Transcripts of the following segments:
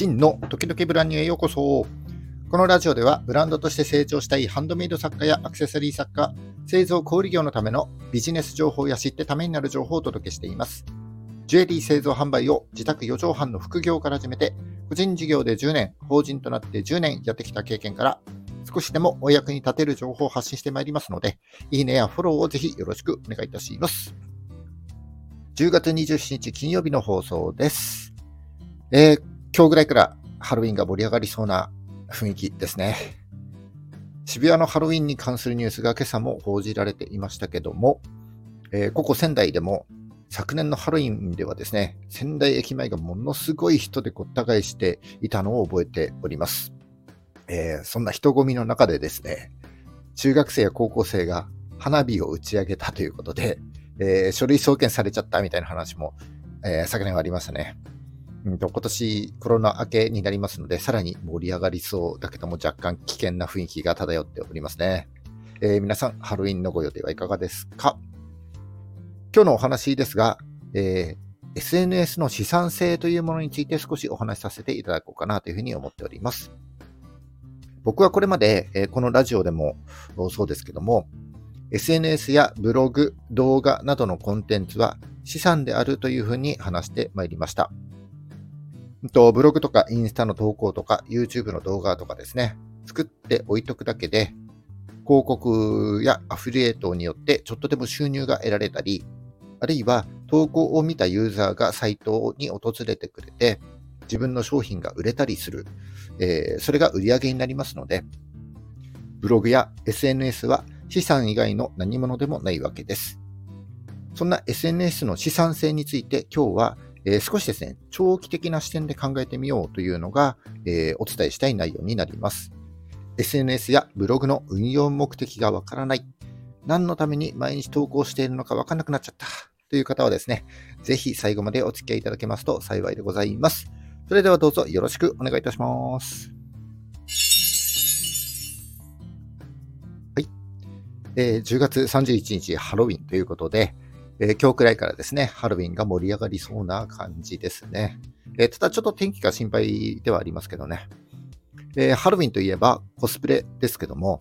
真の時々ブランニューへようこそ。このラジオではブランドとして成長したいハンドメイド作家やアクセサリー作家、製造小売業のためのビジネス情報や知ってためになる情報をお届けしています。ジュエリー製造販売を自宅4畳半の副業から始めて、個人事業で10年、法人となって10年やってきた経験から、少しでもお役に立てる情報を発信してまいりますので、いいねやフォローをぜひよろしくお願いいたします。10月27日金曜日の放送です。えー、今日ぐらいからハロウィンが盛り上がりそうな雰囲気ですね。渋谷のハロウィンに関するニュースが今朝も報じられていましたけども、えー、ここ仙台でも昨年のハロウィンではですね、仙台駅前がものすごい人でごった返していたのを覚えております。えー、そんな人混みの中でですね、中学生や高校生が花火を打ち上げたということで、えー、書類送検されちゃったみたいな話も、えー、昨年はありましたね。うんと、今年コロナ明けになりますので、さらに盛り上がりそうだけども若干危険な雰囲気が漂っておりますね。えー、皆さん、ハロウィンのご予定はいかがですか？今日のお話ですが、えー、SNS の資産性というものについて少しお話しさせていただこうかなというふうに思っております。僕はこれまで、えー、このラジオでもそうですけども、SNS やブログ、動画などのコンテンツは資産であるというふうに話してまいりました。とブログとかインスタの投稿とか YouTube の動画とかですね、作って置いとくだけで、広告やアフィリエイトによってちょっとでも収入が得られたり、あるいは投稿を見たユーザーがサイトに訪れてくれて、自分の商品が売れたりする、えー、それが売り上げになりますので、ブログや SNS は資産以外の何者でもないわけです。そんな SNS の資産性について今日は、えー、少しですね、長期的な視点で考えてみようというのが、えー、お伝えしたい内容になります。SNS やブログの運用目的がわからない。何のために毎日投稿しているのかわからなくなっちゃった。という方はですね、ぜひ最後までお付き合いいただけますと幸いでございます。それではどうぞよろしくお願いいたします。はい。えー、10月31日ハロウィンということで、えー、今日くらいからですね、ハロウィンが盛り上がりそうな感じですね。えー、ただちょっと天気が心配ではありますけどね。えー、ハロウィンといえばコスプレですけども、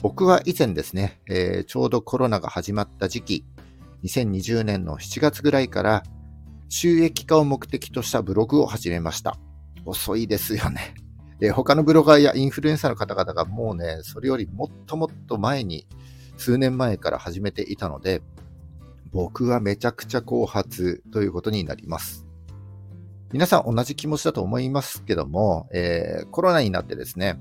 僕は以前ですね、えー、ちょうどコロナが始まった時期、2020年の7月ぐらいから収益化を目的としたブログを始めました。遅いですよね。え他のブロガーやインフルエンサーの方々がもうね、それよりもっともっと前に、数年前から始めていたので、僕はめちゃくちゃ後発ということになります。皆さん同じ気持ちだと思いますけども、えー、コロナになってですね、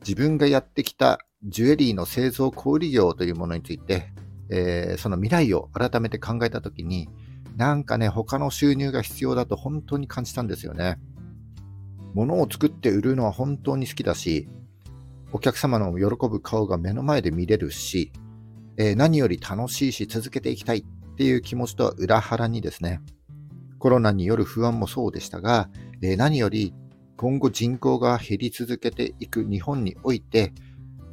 自分がやってきたジュエリーの製造小売業というものについて、えー、その未来を改めて考えたときに、なんかね、他の収入が必要だと本当に感じたんですよね。物を作って売るのは本当に好きだし、お客様の喜ぶ顔が目の前で見れるし、えー、何より楽しいし続けていきたいっていう気持ちとは裏腹にですね、コロナによる不安もそうでしたが、えー、何より今後人口が減り続けていく日本において、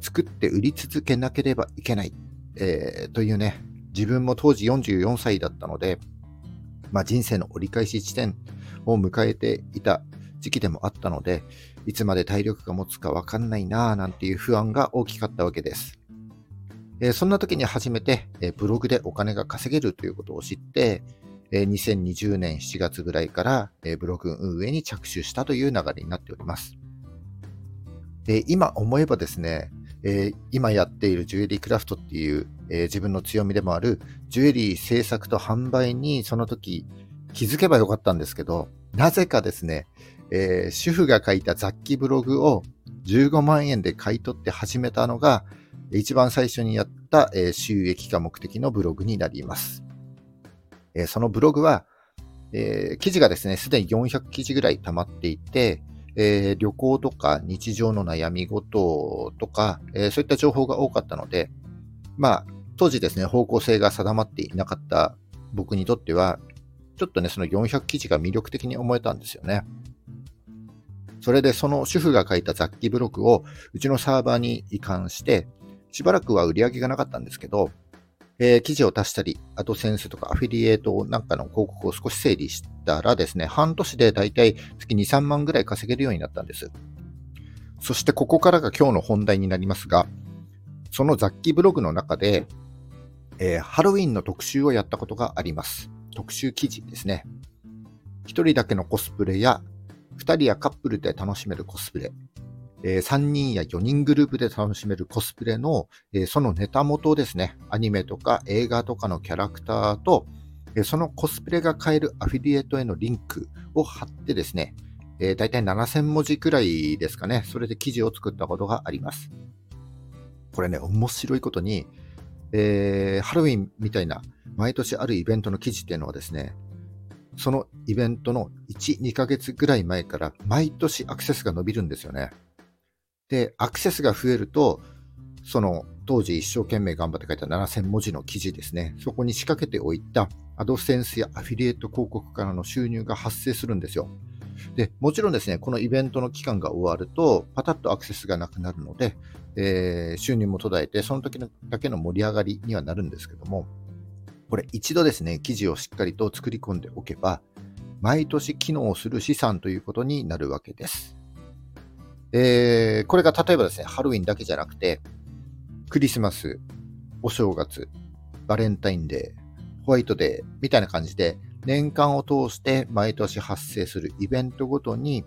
作って売り続けなければいけない、えー、というね、自分も当時44歳だったので、まあ、人生の折り返し地点を迎えていた時期でもあったので、いつまで体力が持つかわかんないなぁなんていう不安が大きかったわけです。え、そんな時に初めて、え、ブログでお金が稼げるということを知って、えー、2020年7月ぐらいから、えブログ運営に着手したという流れになっております。え今思えばですね、え今やっているジュエリークラフトっていうえ、自分の強みでもあるジュエリー制作と販売にその時気づけばよかったんですけど、なぜかですね、え、主婦が書いた雑記ブログを15万円で買い取って始めたのが、一番最初にやった、え、収益化目的のブログになります。え、そのブログは、え、記事がですね、すでに400記事ぐらい溜まっていて、え、旅行とか日常の悩み事とか、え、そういった情報が多かったので、まあ、当時ですね、方向性が定まっていなかった僕にとっては、ちょっとね、その400記事が魅力的に思えたんですよね。それでその主婦が書いた雑記ブログをうちのサーバーに移管して、しばらくは売り上げがなかったんですけど、えー、記事を出したり、アドセンスとかアフィリエイトなんかの広告を少し整理したらですね、半年でだいたい月2、3万ぐらい稼げるようになったんです。そしてここからが今日の本題になりますが、その雑記ブログの中で、えー、ハロウィンの特集をやったことがあります。特集記事ですね。一人だけのコスプレや、二人やカップルで楽しめるコスプレ、えー、3人や4人グループで楽しめるコスプレの、えー、そのネタ元ですね、アニメとか映画とかのキャラクターと、えー、そのコスプレが買えるアフィリエイトへのリンクを貼ってですね、えー、大体7000文字くらいですかね、それで記事を作ったことがあります。これね、面白いことに、えー、ハロウィンみたいな毎年あるイベントの記事っていうのはですね、そのイベントの1、2ヶ月ぐらい前から毎年アクセスが伸びるんですよね。で、アクセスが増えると、その当時一生懸命頑張って書いた7000文字の記事ですね。そこに仕掛けておいたアドセンスやアフィリエイト広告からの収入が発生するんですよ。で、もちろんですね、このイベントの期間が終わると、パタッとアクセスがなくなるので、えー、収入も途絶えて、その時のだけの盛り上がりにはなるんですけども、これ一度ですね、記事をしっかりと作り込んでおけば、毎年機能する資産ということになるわけです。えー、これが例えばですね、ハロウィンだけじゃなくて、クリスマス、お正月、バレンタインデー、ホワイトデーみたいな感じで、年間を通して毎年発生するイベントごとに、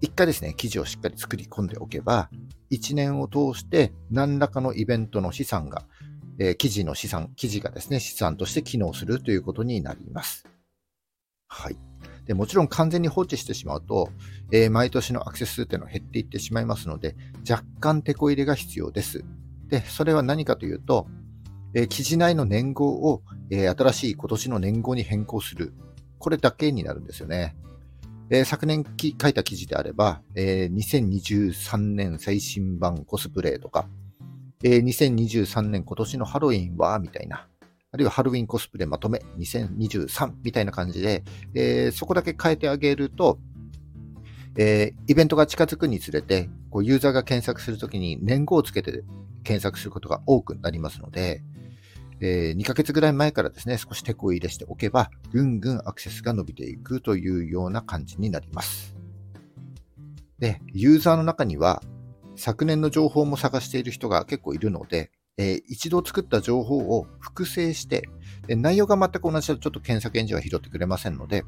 一回ですね、記事をしっかり作り込んでおけば、一年を通して何らかのイベントの資産が、えー、記事の資産、記事がですね、資産として機能するということになります。はい。でもちろん完全に放置してしまうと、えー、毎年のアクセス数っていうのは減っていってしまいますので、若干手こ入れが必要です。で、それは何かというと、えー、記事内の年号を、えー、新しい今年の年号に変更する。これだけになるんですよね。えー、昨年書いた記事であれば、えー、2023年最新版コスプレとか、えー、2023年今年のハロウィンは、みたいな、あるいはハロウィンコスプレまとめ2023みたいな感じで、えー、そこだけ変えてあげると、えー、イベントが近づくにつれて、こうユーザーが検索するときに年号をつけて検索することが多くなりますので、えー、2ヶ月ぐらい前からですね、少し手こ入れしておけば、ぐんぐんアクセスが伸びていくというような感じになります。で、ユーザーの中には、昨年の情報も探している人が結構いるので、えー、一度作った情報を複製して、内容が全く同じだとちょっと検索エンジンは拾ってくれませんので、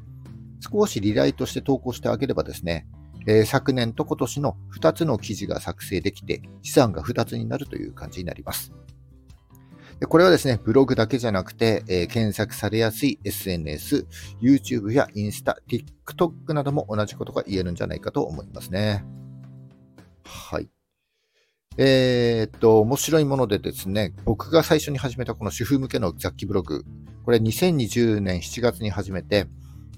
少しリライトして投稿してあげればですね、えー、昨年と今年の2つの記事が作成できて、資産が2つになるという感じになります。でこれはですね、ブログだけじゃなくて、えー、検索されやすい SNS、YouTube やインスタ、TikTok なども同じことが言えるんじゃないかと思いますね。はい。えー、っと、面白いものでですね、僕が最初に始めたこの主婦向けの雑記ブログ、これ2020年7月に始めて、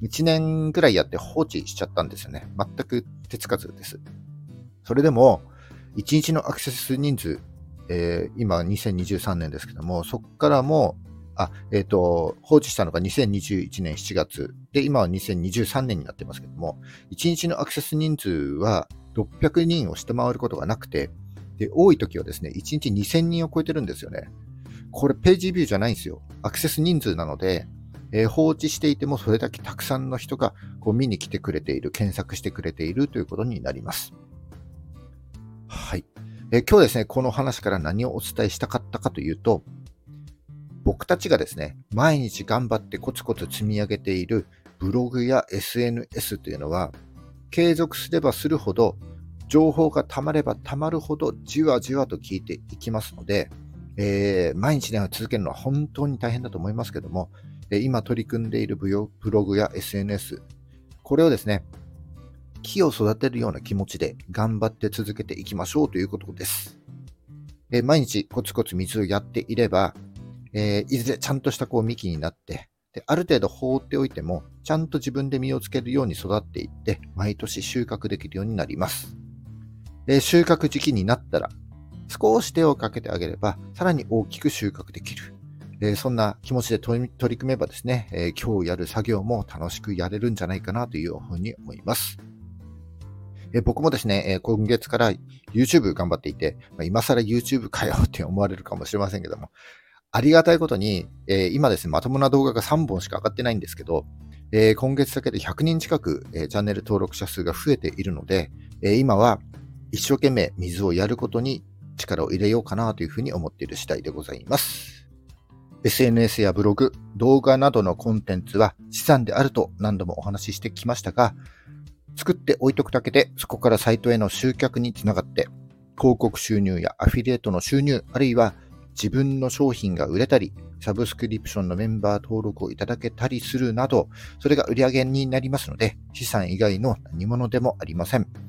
1年ぐらいやって放置しちゃったんですよね。全く手つかずです。それでも、1日のアクセス人数、えー、今2023年ですけども、そこからも、あ、えっ、ー、と、放置したのが2021年7月で、今は2023年になってますけども、1日のアクセス人数は600人を下回ることがなくて、で、多い時はですね、1日2000人を超えてるんですよね。これページビューじゃないんですよ。アクセス人数なので、えー、放置していてもそれだけたくさんの人がこう見に来てくれている、検索してくれているということになります。はい。えー、今日ですね、この話から何をお伝えしたかったかというと、僕たちがですね、毎日頑張ってコツコツ積み上げているブログや SNS というのは、継続すればするほど情報が溜まれば溜まるほどじわじわと聞いていきますので、えー、毎日ね、続けるのは本当に大変だと思いますけども、え今取り組んでいるブログや SNS、これをですね、木を育てるような気持ちで頑張って続けていきましょうということです。え毎日コツコツ水をやっていれば、えー、いずれちゃんとしたこう幹になってで、ある程度放っておいても、ちゃんと自分で実をつけるように育っていって、毎年収穫できるようになります。え収穫時期になったら、少し手をかけてあげれば、さらに大きく収穫できる。えそんな気持ちで取り組めばですね、え今日やる作業も楽しくやれるんじゃないかなというふうに思います。え僕もですね、え今月から YouTube 頑張っていて、ま今更 YouTube かよって思われるかもしれませんけども、ありがたいことに、え、今ですね、まともな動画が3本しか上がってないんですけど、え、今月だけで100人近く、え、チャンネル登録者数が増えているので、え今は一生懸命水をやることに力を入れようかなというふうに思っている次第でございます。SNS やブログ、動画などのコンテンツは資産であると何度もお話ししてきましたが、作って置いとくだけでそこからサイトへの集客につながって広告収入やアフィリエイトの収入、あるいは自分の商品が売れたり、サブスクリプションのメンバー登録をいただけたりするなど、それが売り上げになりますので、資産以外の何物でもありません。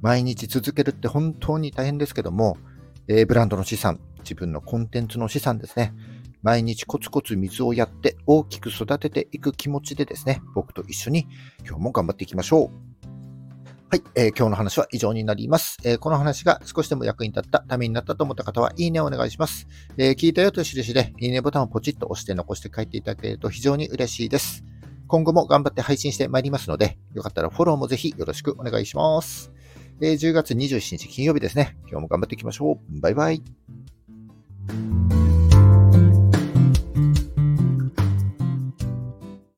毎日続けるって本当に大変ですけども、え、ブランドの資産、自分のコンテンツの資産ですね。毎日コツコツ水をやって大きく育てていく気持ちでですね、僕と一緒に今日も頑張っていきましょう。はい、えー、今日の話は以上になります、えー、この話が少しでも役に立った、ためになったと思った方は、いいねをお願いします。えー、聞いたよという印で、いいねボタンをポチッと押して残して帰っていただけると非常に嬉しいです。今後も頑張って配信してまいりますので、よかったらフォローもぜひよろしくお願いします。えー、10月27日金曜日ですね。今日も頑張っていきましょう。バイバイ。